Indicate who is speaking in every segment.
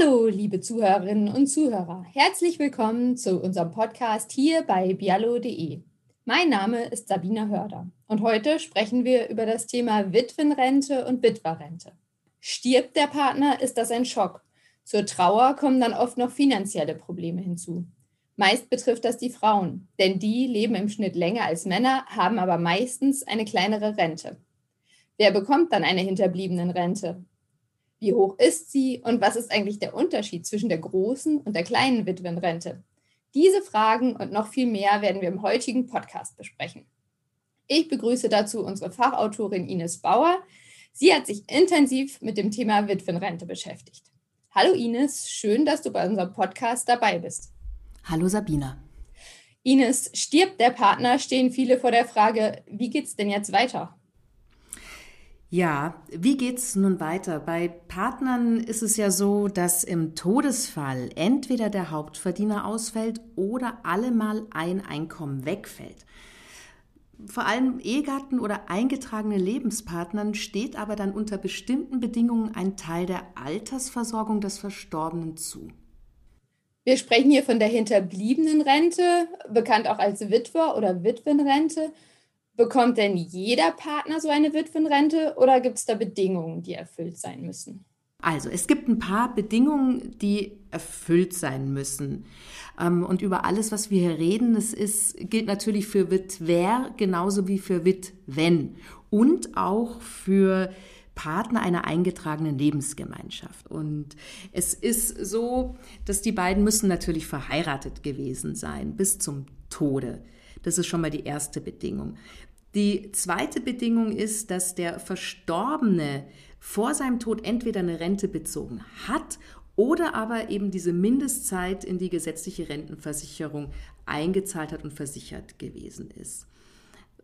Speaker 1: Hallo, liebe Zuhörerinnen und Zuhörer. Herzlich willkommen zu unserem Podcast hier bei biallo.de. Mein Name ist Sabina Hörder und heute sprechen wir über das Thema Witwenrente und Witwerrente. Stirbt der Partner, ist das ein Schock. Zur Trauer kommen dann oft noch finanzielle Probleme hinzu. Meist betrifft das die Frauen, denn die leben im Schnitt länger als Männer, haben aber meistens eine kleinere Rente. Wer bekommt dann eine Hinterbliebenenrente? Wie hoch ist sie und was ist eigentlich der Unterschied zwischen der großen und der kleinen Witwenrente? Diese Fragen und noch viel mehr werden wir im heutigen Podcast besprechen. Ich begrüße dazu unsere Fachautorin Ines Bauer. Sie hat sich intensiv mit dem Thema Witwenrente beschäftigt. Hallo Ines, schön, dass du bei unserem Podcast dabei bist.
Speaker 2: Hallo Sabina.
Speaker 1: Ines, stirbt der Partner, stehen viele vor der Frage, wie geht's denn jetzt weiter?
Speaker 2: Ja, wie geht's nun weiter? Bei Partnern ist es ja so, dass im Todesfall entweder der Hauptverdiener ausfällt oder allemal ein Einkommen wegfällt. Vor allem Ehegatten oder eingetragene Lebenspartnern steht aber dann unter bestimmten Bedingungen ein Teil der Altersversorgung des Verstorbenen zu.
Speaker 1: Wir sprechen hier von der hinterbliebenen Rente, bekannt auch als Witwer- oder Witwenrente. Bekommt denn jeder Partner so eine Witwenrente oder gibt es da Bedingungen, die erfüllt sein müssen?
Speaker 2: Also, es gibt ein paar Bedingungen, die erfüllt sein müssen. Ähm, und über alles, was wir hier reden, das ist, gilt natürlich für Witwer genauso wie für Witwen und auch für Partner einer eingetragenen Lebensgemeinschaft. Und es ist so, dass die beiden müssen natürlich verheiratet gewesen sein bis zum Tode. Das ist schon mal die erste Bedingung. Die zweite Bedingung ist, dass der Verstorbene vor seinem Tod entweder eine Rente bezogen hat oder aber eben diese Mindestzeit in die gesetzliche Rentenversicherung eingezahlt hat und versichert gewesen ist.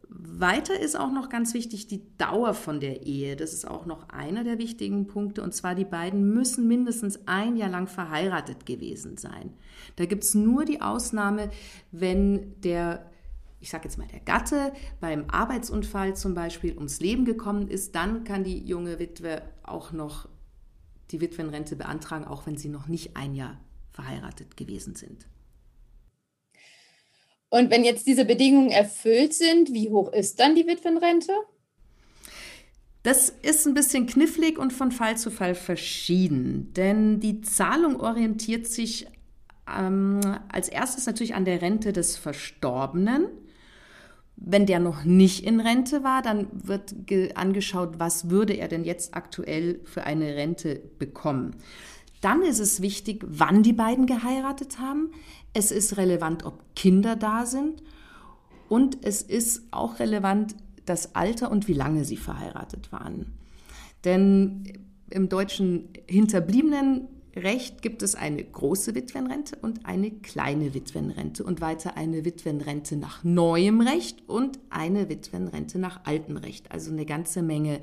Speaker 2: Weiter ist auch noch ganz wichtig die Dauer von der Ehe. Das ist auch noch einer der wichtigen Punkte. Und zwar die beiden müssen mindestens ein Jahr lang verheiratet gewesen sein. Da gibt es nur die Ausnahme, wenn der ich sage jetzt mal, der Gatte beim Arbeitsunfall zum Beispiel ums Leben gekommen ist, dann kann die junge Witwe auch noch die Witwenrente beantragen, auch wenn sie noch nicht ein Jahr verheiratet gewesen sind.
Speaker 1: Und wenn jetzt diese Bedingungen erfüllt sind, wie hoch ist dann die Witwenrente?
Speaker 2: Das ist ein bisschen knifflig und von Fall zu Fall verschieden, denn die Zahlung orientiert sich ähm, als erstes natürlich an der Rente des Verstorbenen wenn der noch nicht in Rente war, dann wird angeschaut, was würde er denn jetzt aktuell für eine Rente bekommen. Dann ist es wichtig, wann die beiden geheiratet haben. Es ist relevant, ob Kinder da sind. Und es ist auch relevant, das Alter und wie lange sie verheiratet waren. Denn im deutschen Hinterbliebenen Recht gibt es eine große Witwenrente und eine kleine Witwenrente und weiter eine Witwenrente nach neuem Recht und eine Witwenrente nach altem Recht. Also eine ganze Menge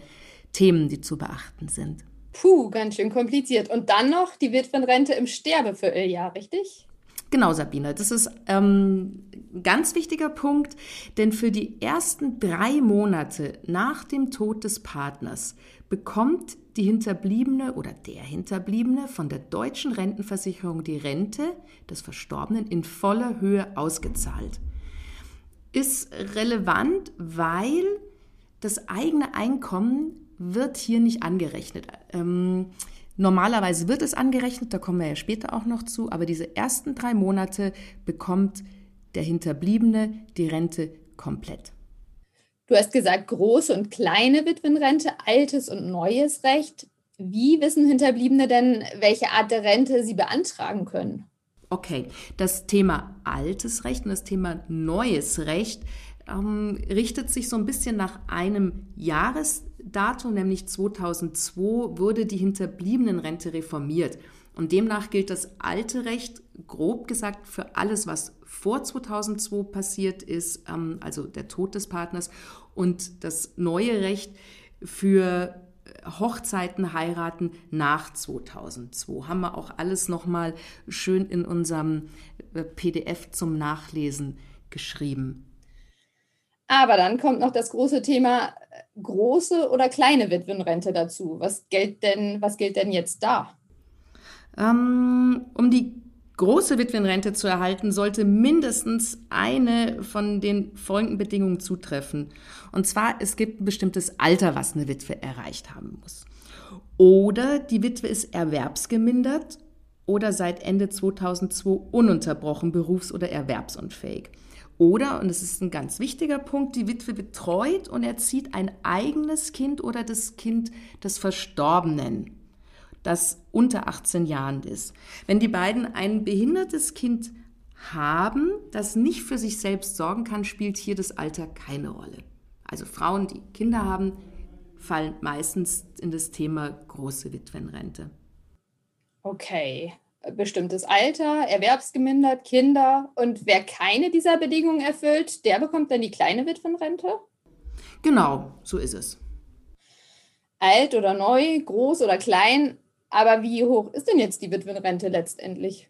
Speaker 2: Themen, die zu beachten sind.
Speaker 1: Puh, ganz schön kompliziert. Und dann noch die Witwenrente im Sterbevierteljahr, richtig?
Speaker 2: Genau, Sabine. Das ist ähm, ein ganz wichtiger Punkt, denn für die ersten drei Monate nach dem Tod des Partners bekommt die Hinterbliebene oder der Hinterbliebene von der deutschen Rentenversicherung die Rente des Verstorbenen in voller Höhe ausgezahlt. Ist relevant, weil das eigene Einkommen wird hier nicht angerechnet. Ähm, normalerweise wird es angerechnet, da kommen wir ja später auch noch zu, aber diese ersten drei Monate bekommt der Hinterbliebene die Rente komplett.
Speaker 1: Du hast gesagt, große und kleine Witwenrente, altes und neues Recht. Wie wissen Hinterbliebene denn, welche Art der Rente sie beantragen können?
Speaker 2: Okay, das Thema altes Recht und das Thema neues Recht ähm, richtet sich so ein bisschen nach einem Jahresdatum, nämlich 2002 wurde die Hinterbliebenenrente reformiert. Und demnach gilt das alte Recht, grob gesagt, für alles, was vor 2002 passiert ist, ähm, also der Tod des Partners, und das neue Recht für Hochzeiten, Heiraten nach 2002. Haben wir auch alles nochmal schön in unserem äh, PDF zum Nachlesen geschrieben.
Speaker 1: Aber dann kommt noch das große Thema äh, große oder kleine Witwenrente dazu. Was gilt denn, was gilt denn jetzt da?
Speaker 2: Ähm, um die große Witwenrente zu erhalten, sollte mindestens eine von den folgenden Bedingungen zutreffen. Und zwar, es gibt ein bestimmtes Alter, was eine Witwe erreicht haben muss. Oder die Witwe ist erwerbsgemindert oder seit Ende 2002 ununterbrochen berufs- oder erwerbsunfähig. Oder, und das ist ein ganz wichtiger Punkt, die Witwe betreut und erzieht ein eigenes Kind oder das Kind des Verstorbenen das unter 18 Jahren ist. Wenn die beiden ein behindertes Kind haben, das nicht für sich selbst sorgen kann, spielt hier das Alter keine Rolle. Also Frauen, die Kinder haben, fallen meistens in das Thema große Witwenrente.
Speaker 1: Okay, bestimmtes Alter, erwerbsgemindert, Kinder. Und wer keine dieser Bedingungen erfüllt, der bekommt dann die kleine Witwenrente?
Speaker 2: Genau, so ist es.
Speaker 1: Alt oder neu, groß oder klein, aber wie hoch ist denn jetzt die Witwenrente letztendlich?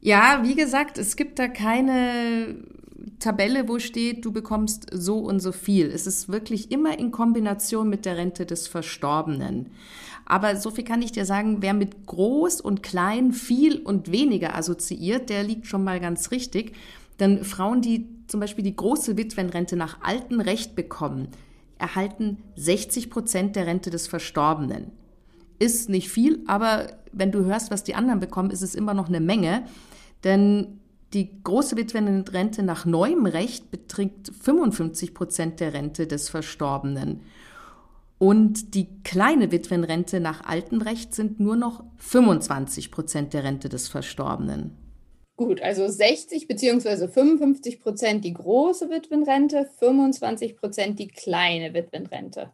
Speaker 2: Ja, wie gesagt, es gibt da keine Tabelle, wo steht, du bekommst so und so viel. Es ist wirklich immer in Kombination mit der Rente des Verstorbenen. Aber so viel kann ich dir sagen, wer mit groß und klein viel und weniger assoziiert, der liegt schon mal ganz richtig. Denn Frauen, die zum Beispiel die große Witwenrente nach altem Recht bekommen, erhalten 60 Prozent der Rente des Verstorbenen ist nicht viel, aber wenn du hörst, was die anderen bekommen, ist es immer noch eine Menge. Denn die große Witwenrente nach neuem Recht beträgt 55 Prozent der Rente des Verstorbenen. Und die kleine Witwenrente nach altem Recht sind nur noch 25 Prozent der Rente des Verstorbenen.
Speaker 1: Gut, also 60 bzw. 55 Prozent die große Witwenrente, 25 Prozent die kleine Witwenrente.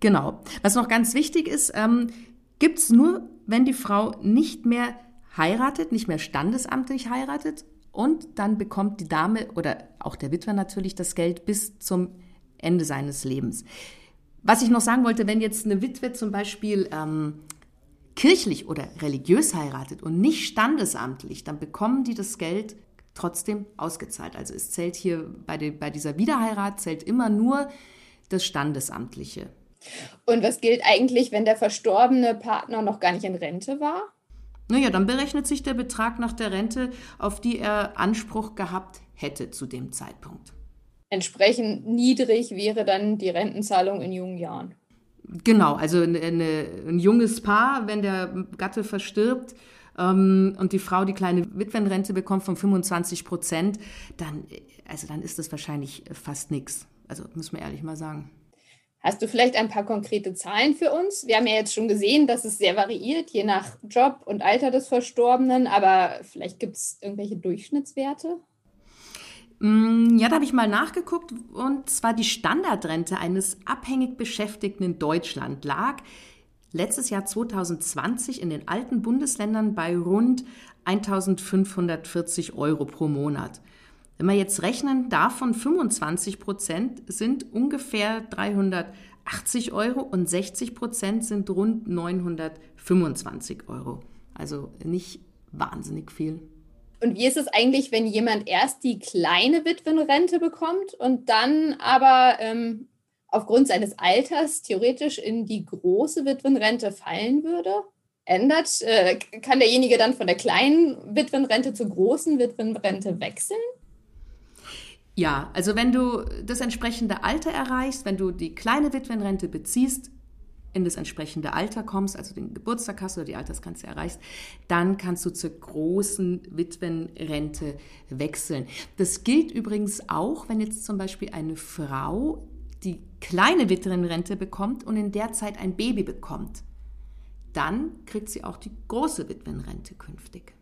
Speaker 2: Genau. Was noch ganz wichtig ist, ähm, gibt es nur, wenn die Frau nicht mehr heiratet, nicht mehr standesamtlich heiratet und dann bekommt die Dame oder auch der Witwer natürlich das Geld bis zum Ende seines Lebens. Was ich noch sagen wollte, wenn jetzt eine Witwe zum Beispiel ähm, kirchlich oder religiös heiratet und nicht standesamtlich, dann bekommen die das Geld trotzdem ausgezahlt. Also es zählt hier bei, de, bei dieser Wiederheirat zählt immer nur das Standesamtliche.
Speaker 1: Und was gilt eigentlich, wenn der verstorbene Partner noch gar nicht in Rente war?
Speaker 2: Naja, dann berechnet sich der Betrag nach der Rente, auf die er Anspruch gehabt hätte zu dem Zeitpunkt.
Speaker 1: Entsprechend niedrig wäre dann die Rentenzahlung in jungen Jahren.
Speaker 2: Genau, also eine, eine, ein junges Paar, wenn der Gatte verstirbt ähm, und die Frau die kleine Witwenrente bekommt von 25 Prozent, dann, also dann ist das wahrscheinlich fast nichts. Also muss man ehrlich mal sagen.
Speaker 1: Hast du vielleicht ein paar konkrete Zahlen für uns? Wir haben ja jetzt schon gesehen, dass es sehr variiert, je nach Job und Alter des Verstorbenen, aber vielleicht gibt es irgendwelche Durchschnittswerte?
Speaker 2: Mm, ja, da habe ich mal nachgeguckt und zwar die Standardrente eines abhängig Beschäftigten in Deutschland lag letztes Jahr 2020 in den alten Bundesländern bei rund 1540 Euro pro Monat. Wenn wir jetzt rechnen, davon 25 Prozent sind ungefähr 380 Euro und 60 Prozent sind rund 925 Euro. Also nicht wahnsinnig viel.
Speaker 1: Und wie ist es eigentlich, wenn jemand erst die kleine Witwenrente bekommt und dann aber ähm, aufgrund seines Alters theoretisch in die große Witwenrente fallen würde? Ändert, äh, kann derjenige dann von der kleinen Witwenrente zur großen Witwenrente wechseln?
Speaker 2: Ja, also wenn du das entsprechende Alter erreichst, wenn du die kleine Witwenrente beziehst, in das entsprechende Alter kommst, also den Geburtstag hast oder die Altersgrenze erreichst, dann kannst du zur großen Witwenrente wechseln. Das gilt übrigens auch, wenn jetzt zum Beispiel eine Frau die kleine Witwenrente bekommt und in der Zeit ein Baby bekommt. Dann kriegt sie auch die große Witwenrente künftig.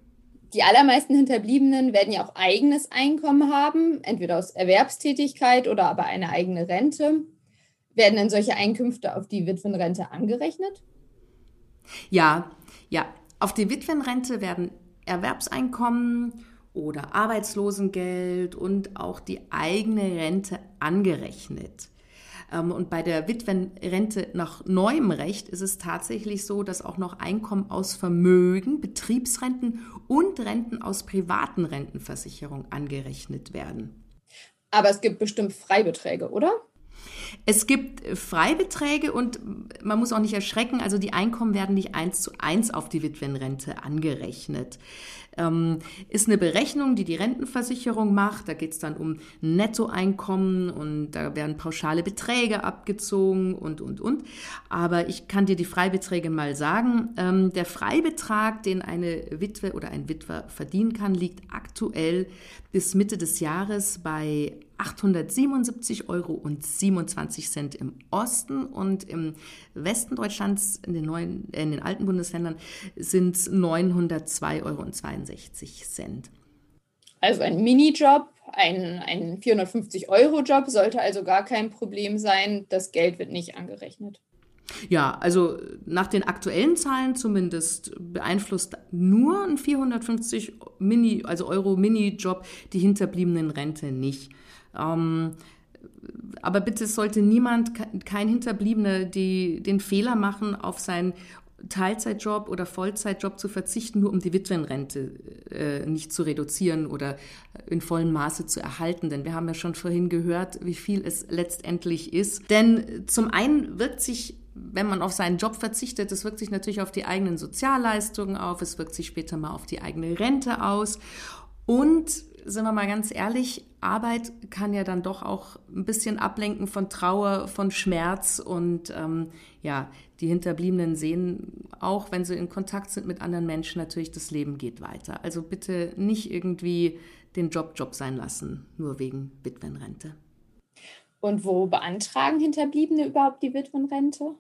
Speaker 1: Die allermeisten Hinterbliebenen werden ja auch eigenes Einkommen haben, entweder aus Erwerbstätigkeit oder aber eine eigene Rente. Werden denn solche Einkünfte auf die Witwenrente angerechnet?
Speaker 2: Ja, ja. Auf die Witwenrente werden Erwerbseinkommen oder Arbeitslosengeld und auch die eigene Rente angerechnet. Ähm, und bei der Witwenrente nach neuem Recht ist es tatsächlich so, dass auch noch Einkommen aus Vermögen, Betriebsrenten und Renten aus privaten Rentenversicherungen angerechnet werden.
Speaker 1: Aber es gibt bestimmt Freibeträge, oder?
Speaker 2: Es gibt Freibeträge und man muss auch nicht erschrecken, also die Einkommen werden nicht eins zu eins auf die Witwenrente angerechnet ähm, ist eine Berechnung, die die Rentenversicherung macht. Da geht es dann um Nettoeinkommen und da werden pauschale Beträge abgezogen und, und, und. Aber ich kann dir die Freibeträge mal sagen. Ähm, der Freibetrag, den eine Witwe oder ein Witwer verdienen kann, liegt aktuell bis Mitte des Jahres bei 877 Euro und 27 Cent im Osten und im Westen Deutschlands, in den, neuen, äh, in den alten Bundesländern, sind es 902 Euro 62 Cent.
Speaker 1: Also ein Minijob, ein, ein 450-Euro-Job sollte also gar kein Problem sein. Das Geld wird nicht angerechnet.
Speaker 2: Ja, also nach den aktuellen Zahlen zumindest beeinflusst nur ein 450 Mini, also Euro Minijob die hinterbliebenen Rente nicht. Ähm, aber bitte sollte niemand, kein Hinterbliebener, die, den Fehler machen, auf seinen Teilzeitjob oder Vollzeitjob zu verzichten, nur um die Witwenrente äh, nicht zu reduzieren oder in vollem Maße zu erhalten. Denn wir haben ja schon vorhin gehört, wie viel es letztendlich ist. Denn zum einen wirkt sich wenn man auf seinen Job verzichtet, es wirkt sich natürlich auf die eigenen Sozialleistungen auf, es wirkt sich später mal auf die eigene Rente aus. Und sind wir mal ganz ehrlich, Arbeit kann ja dann doch auch ein bisschen ablenken von Trauer, von Schmerz und ähm, ja, die Hinterbliebenen sehen auch, wenn sie in Kontakt sind mit anderen Menschen, natürlich, das Leben geht weiter. Also bitte nicht irgendwie den Job Job sein lassen, nur wegen Witwenrente.
Speaker 1: Und wo beantragen Hinterbliebene überhaupt die Witwenrente?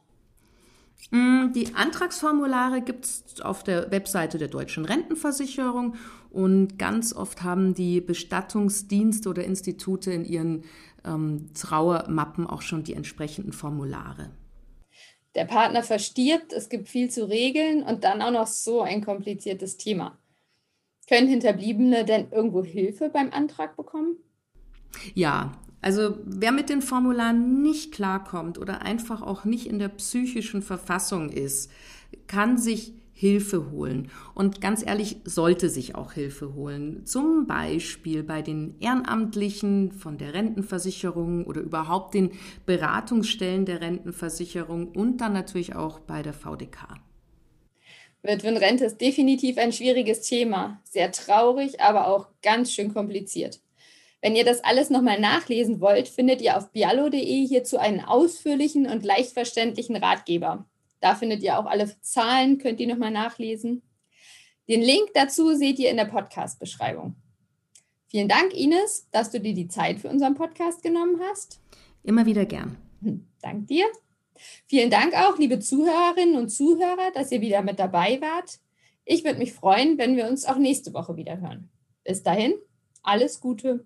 Speaker 2: Mm, die Antragsformulare gibt es auf der Webseite der Deutschen Rentenversicherung und ganz oft haben die Bestattungsdienste oder Institute in ihren ähm, Trauermappen auch schon die entsprechenden Formulare.
Speaker 1: Der Partner verstirbt, es gibt viel zu regeln und dann auch noch so ein kompliziertes Thema. Können Hinterbliebene denn irgendwo Hilfe beim Antrag bekommen?
Speaker 2: Ja, also wer mit den Formularen nicht klarkommt oder einfach auch nicht in der psychischen Verfassung ist, kann sich Hilfe holen. Und ganz ehrlich, sollte sich auch Hilfe holen. Zum Beispiel bei den Ehrenamtlichen von der Rentenversicherung oder überhaupt den Beratungsstellen der Rentenversicherung und dann natürlich auch bei der VDK.
Speaker 1: Witwenrente ist definitiv ein schwieriges Thema. Sehr traurig, aber auch ganz schön kompliziert. Wenn ihr das alles nochmal nachlesen wollt, findet ihr auf biallo.de hierzu einen ausführlichen und leicht verständlichen Ratgeber. Da findet ihr auch alle Zahlen, könnt ihr nochmal nachlesen. Den Link dazu seht ihr in der Podcast-Beschreibung. Vielen Dank, Ines, dass du dir die Zeit für unseren Podcast genommen hast.
Speaker 2: Immer wieder gern.
Speaker 1: Hm, dank dir. Vielen Dank auch, liebe Zuhörerinnen und Zuhörer, dass ihr wieder mit dabei wart. Ich würde mich freuen, wenn wir uns auch nächste Woche wieder hören. Bis dahin, alles Gute.